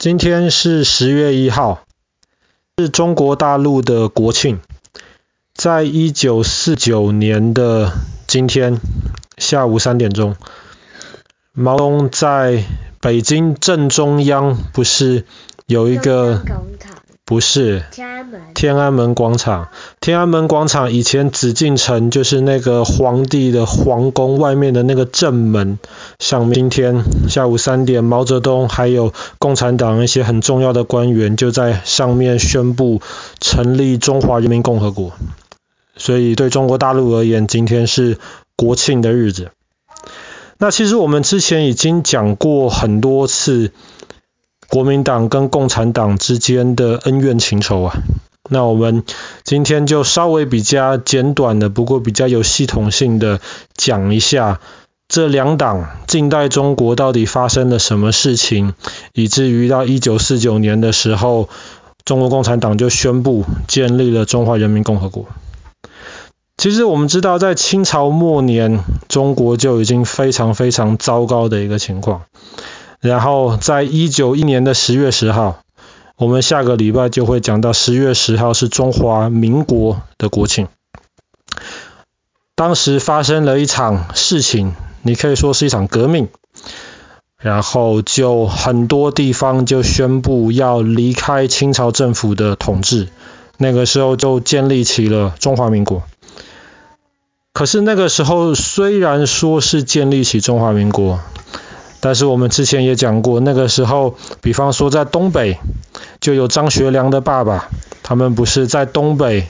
今天是十月一号，是中国大陆的国庆。在一九四九年的今天下午三点钟，毛泽东在北京正中央不是有一个？不是天安门，天安门广场。天安门广场以前紫禁城就是那个皇帝的皇宫外面的那个正门上面。今天下午三点，毛泽东还有共产党一些很重要的官员就在上面宣布成立中华人民共和国。所以对中国大陆而言，今天是国庆的日子。那其实我们之前已经讲过很多次。国民党跟共产党之间的恩怨情仇啊，那我们今天就稍微比较简短的，不过比较有系统性的讲一下这两党近代中国到底发生了什么事情，以至于到一九四九年的时候，中国共产党就宣布建立了中华人民共和国。其实我们知道，在清朝末年，中国就已经非常非常糟糕的一个情况。然后，在一九一年的十月十号，我们下个礼拜就会讲到十月十号是中华民国的国庆。当时发生了一场事情，你可以说是一场革命，然后就很多地方就宣布要离开清朝政府的统治，那个时候就建立起了中华民国。可是那个时候虽然说是建立起中华民国，但是我们之前也讲过，那个时候，比方说在东北，就有张学良的爸爸，他们不是在东北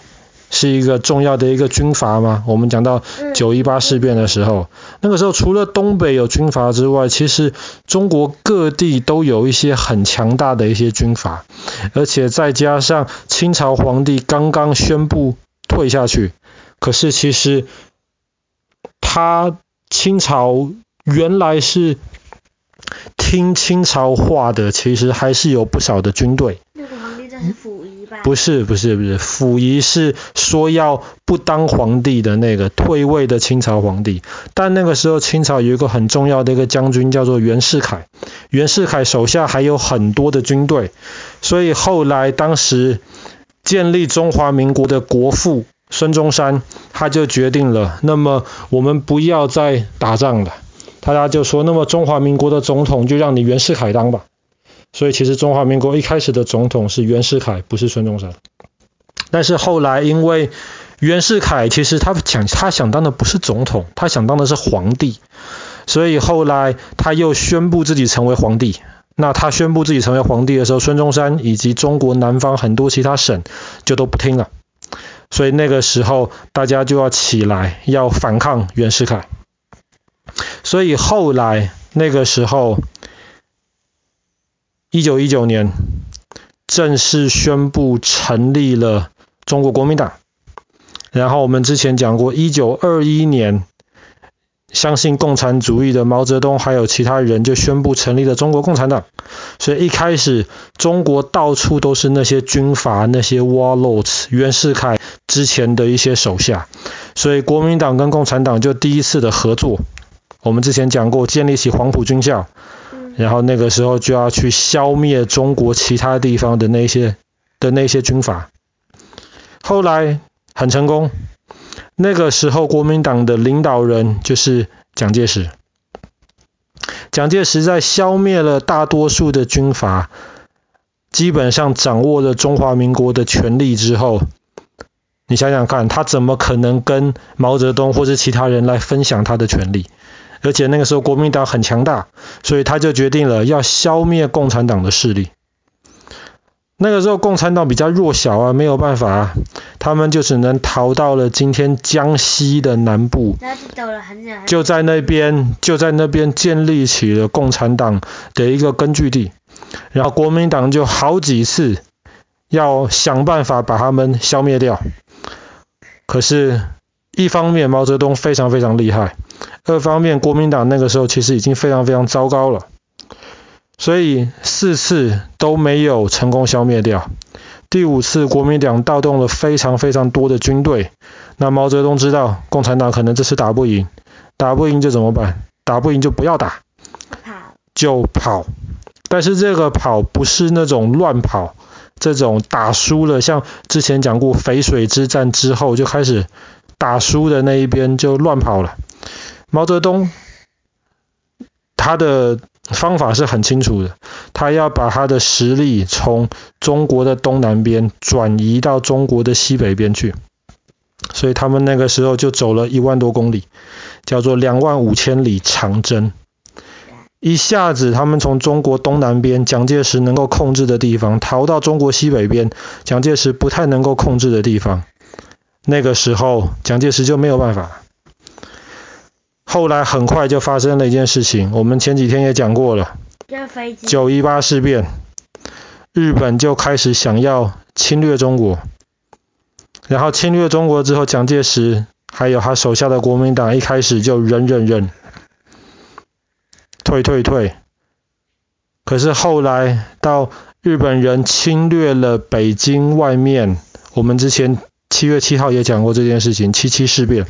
是一个重要的一个军阀吗？我们讲到九一八事变的时候，那个时候除了东北有军阀之外，其实中国各地都有一些很强大的一些军阀，而且再加上清朝皇帝刚刚宣布退下去，可是其实他清朝原来是。听清朝话的，其实还是有不少的军队。那个皇帝这是溥仪吧？不是，不是，不是，溥仪是说要不当皇帝的那个退位的清朝皇帝。但那个时候清朝有一个很重要的一个将军叫做袁世凯，袁世凯手下还有很多的军队，所以后来当时建立中华民国的国父孙中山他就决定了，那么我们不要再打仗了。大家就说，那么中华民国的总统就让你袁世凯当吧。所以其实中华民国一开始的总统是袁世凯，不是孙中山。但是后来因为袁世凯其实他想他想当的不是总统，他想当的是皇帝，所以后来他又宣布自己成为皇帝。那他宣布自己成为皇帝的时候，孙中山以及中国南方很多其他省就都不听了。所以那个时候大家就要起来要反抗袁世凯。所以后来那个时候，一九一九年正式宣布成立了中国国民党。然后我们之前讲过，一九二一年相信共产主义的毛泽东还有其他人就宣布成立了中国共产党。所以一开始中国到处都是那些军阀、那些 warlords，袁世凯之前的一些手下。所以国民党跟共产党就第一次的合作。我们之前讲过，建立起黄埔军校，然后那个时候就要去消灭中国其他地方的那些的那些军阀。后来很成功，那个时候国民党的领导人就是蒋介石。蒋介石在消灭了大多数的军阀，基本上掌握了中华民国的权力之后，你想想看，他怎么可能跟毛泽东或是其他人来分享他的权力？而且那个时候国民党很强大，所以他就决定了要消灭共产党的势力。那个时候共产党比较弱小啊，没有办法啊，他们就只能逃到了今天江西的南部，就在那边就在那边建立起了共产党的一个根据地，然后国民党就好几次要想办法把他们消灭掉。可是，一方面毛泽东非常非常厉害。二方面，国民党那个时候其实已经非常非常糟糕了，所以四次都没有成功消灭掉。第五次，国民党调动了非常非常多的军队。那毛泽东知道共产党可能这次打不赢，打不赢就怎么办？打不赢就不要打，就跑。但是这个跑不是那种乱跑，这种打输了，像之前讲过淝水之战之后就开始打输的那一边就乱跑了。毛泽东他的方法是很清楚的，他要把他的实力从中国的东南边转移到中国的西北边去，所以他们那个时候就走了一万多公里，叫做两万五千里长征。一下子，他们从中国东南边蒋介石能够控制的地方，逃到中国西北边蒋介石不太能够控制的地方。那个时候，蒋介石就没有办法。后来很快就发生了一件事情，我们前几天也讲过了。九一八事变，日本就开始想要侵略中国。然后侵略中国之后，蒋介石还有他手下的国民党一开始就忍忍忍。退退退！可是后来到日本人侵略了北京外面，我们之前七月七号也讲过这件事情，七七事变。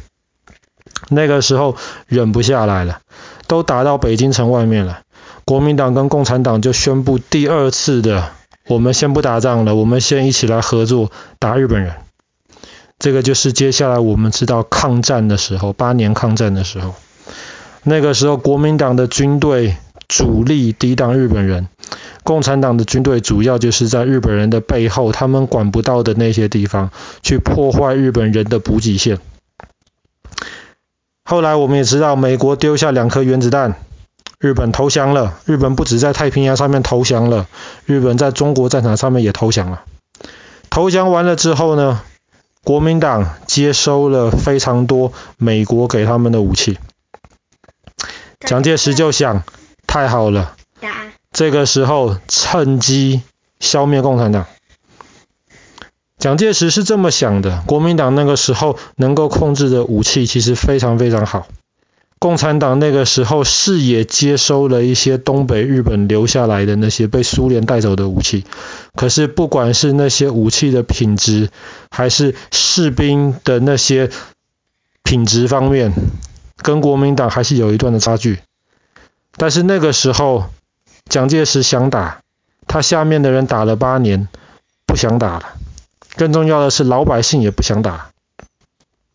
那个时候忍不下来了，都打到北京城外面了。国民党跟共产党就宣布第二次的，我们先不打仗了，我们先一起来合作打日本人。这个就是接下来我们知道抗战的时候，八年抗战的时候。那个时候，国民党的军队主力抵挡日本人，共产党的军队主要就是在日本人的背后，他们管不到的那些地方去破坏日本人的补给线。后来我们也知道，美国丢下两颗原子弹，日本投降了。日本不止在太平洋上面投降了，日本在中国战场上面也投降了。投降完了之后呢，国民党接收了非常多美国给他们的武器。蒋介石就想，太好了，这个时候趁机消灭共产党。蒋介石是这么想的，国民党那个时候能够控制的武器其实非常非常好。共产党那个时候是也接收了一些东北日本留下来的那些被苏联带走的武器，可是不管是那些武器的品质，还是士兵的那些品质方面，跟国民党还是有一段的差距，但是那个时候，蒋介石想打，他下面的人打了八年，不想打了。更重要的是，老百姓也不想打。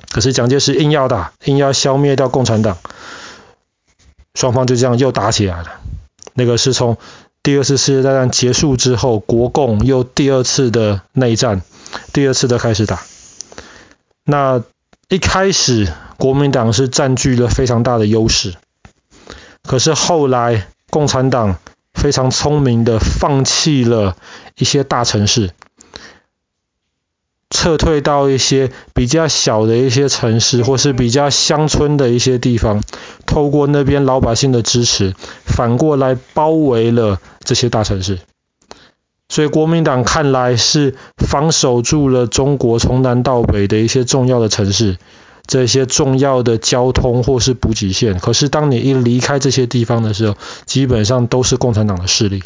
可是蒋介石硬要打，硬要消灭掉共产党，双方就这样又打起来了。那个是从第二次世界大战结束之后，国共又第二次的内战，第二次的开始打。那一开始。国民党是占据了非常大的优势，可是后来共产党非常聪明的放弃了一些大城市，撤退到一些比较小的一些城市，或是比较乡村的一些地方，透过那边老百姓的支持，反过来包围了这些大城市。所以国民党看来是防守住了中国从南到北的一些重要的城市。这些重要的交通或是补给线，可是当你一离开这些地方的时候，基本上都是共产党的势力。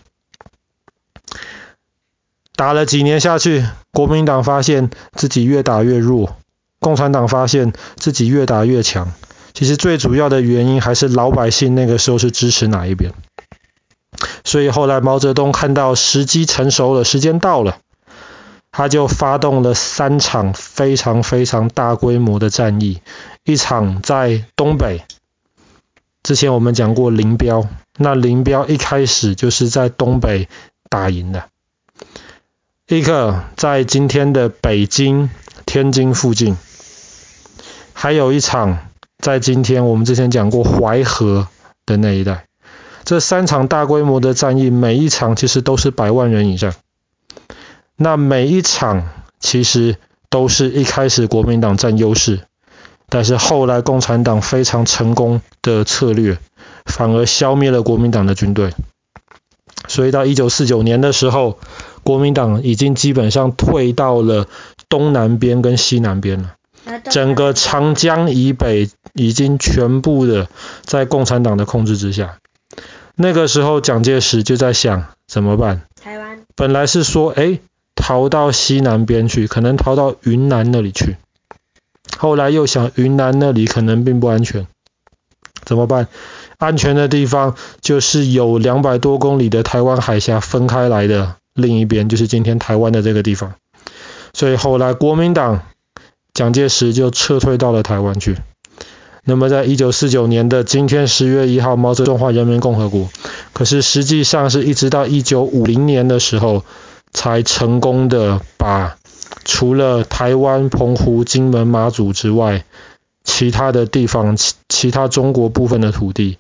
打了几年下去，国民党发现自己越打越弱，共产党发现自己越打越强。其实最主要的原因还是老百姓那个时候是支持哪一边。所以后来毛泽东看到时机成熟了，时间到了。他就发动了三场非常非常大规模的战役，一场在东北，之前我们讲过林彪，那林彪一开始就是在东北打赢的，一个在今天的北京、天津附近，还有一场在今天我们之前讲过淮河的那一带，这三场大规模的战役，每一场其实都是百万人以上。那每一场其实都是一开始国民党占优势，但是后来共产党非常成功的策略，反而消灭了国民党的军队。所以到一九四九年的时候，国民党已经基本上退到了东南边跟西南边了，整个长江以北已经全部的在共产党的控制之下。那个时候蒋介石就在想怎么办？台湾本来是说，哎。逃到西南边去，可能逃到云南那里去。后来又想云南那里可能并不安全，怎么办？安全的地方就是有两百多公里的台湾海峡分开来的另一边，就是今天台湾的这个地方。所以后来国民党蒋介石就撤退到了台湾去。那么在一九四九年的今天十月一号，毛泽东中华人民共和国，可是实际上是一直到一九五零年的时候，才成功的把除了台湾、澎湖、金门、马祖之外，其他的地方，其其他中国部分的土地，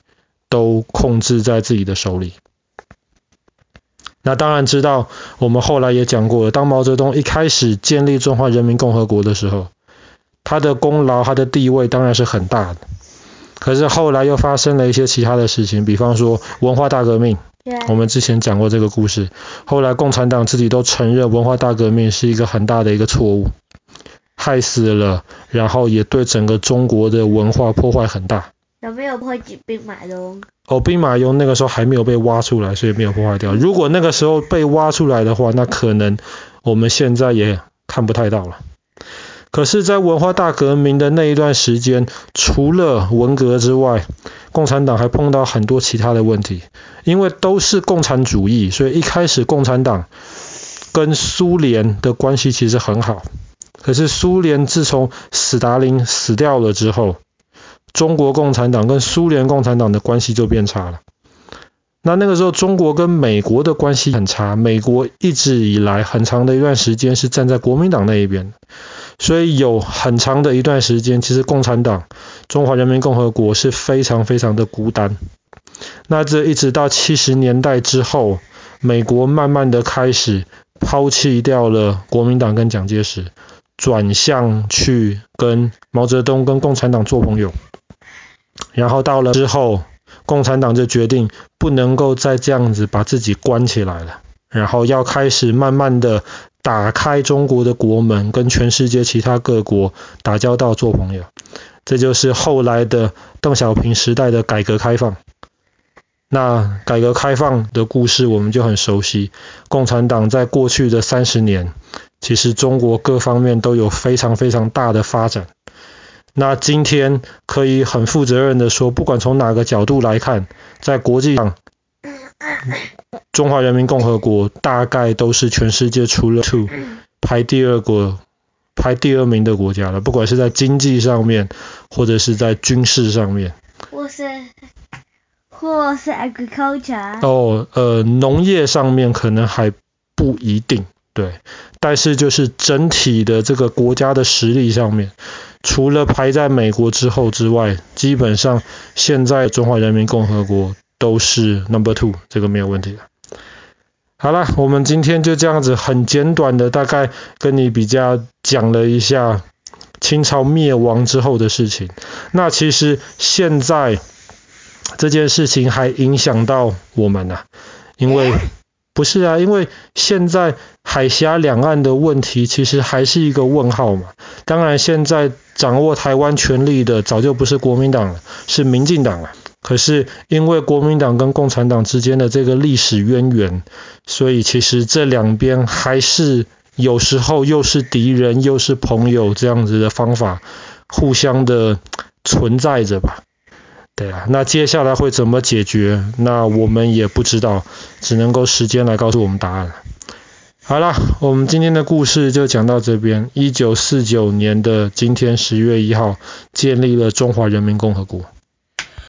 都控制在自己的手里。那当然知道，我们后来也讲过了，当毛泽东一开始建立中华人民共和国的时候，他的功劳、他的地位当然是很大的。可是后来又发生了一些其他的事情，比方说文化大革命。我们之前讲过这个故事。后来共产党自己都承认，文化大革命是一个很大的一个错误，害死了，然后也对整个中国的文化破坏很大。有没有破坏兵马俑？哦，兵马俑那个时候还没有被挖出来，所以没有破坏掉。如果那个时候被挖出来的话，那可能我们现在也看不太到了。可是，在文化大革命的那一段时间，除了文革之外，共产党还碰到很多其他的问题。因为都是共产主义，所以一开始共产党跟苏联的关系其实很好。可是苏联自从斯大林死掉了之后，中国共产党跟苏联共产党的关系就变差了。那那个时候，中国跟美国的关系很差，美国一直以来很长的一段时间是站在国民党那一边。所以有很长的一段时间，其实共产党、中华人民共和国是非常非常的孤单。那这一直到七十年代之后，美国慢慢的开始抛弃掉了国民党跟蒋介石，转向去跟毛泽东跟共产党做朋友。然后到了之后，共产党就决定不能够再这样子把自己关起来了，然后要开始慢慢的。打开中国的国门，跟全世界其他各国打交道、做朋友，这就是后来的邓小平时代的改革开放。那改革开放的故事我们就很熟悉。共产党在过去的三十年，其实中国各方面都有非常非常大的发展。那今天可以很负责任的说，不管从哪个角度来看，在国际上。中华人民共和国大概都是全世界除了 two 排第二个排第二名的国家了，不管是在经济上面，或者是在军事上面。或是或是 agriculture。哦，呃，农业上面可能还不一定，对。但是就是整体的这个国家的实力上面，除了排在美国之后之外，基本上现在中华人民共和国。都是 number two，这个没有问题的。好了，我们今天就这样子很简短的，大概跟你比较讲了一下清朝灭亡之后的事情。那其实现在这件事情还影响到我们啊，因为不是啊，因为现在海峡两岸的问题其实还是一个问号嘛。当然，现在掌握台湾权力的早就不是国民党了，是民进党了。可是因为国民党跟共产党之间的这个历史渊源，所以其实这两边还是有时候又是敌人又是朋友这样子的方法，互相的存在着吧。对啊，那接下来会怎么解决？那我们也不知道，只能够时间来告诉我们答案了。好了，我们今天的故事就讲到这边。一九四九年的今天十月一号，建立了中华人民共和国。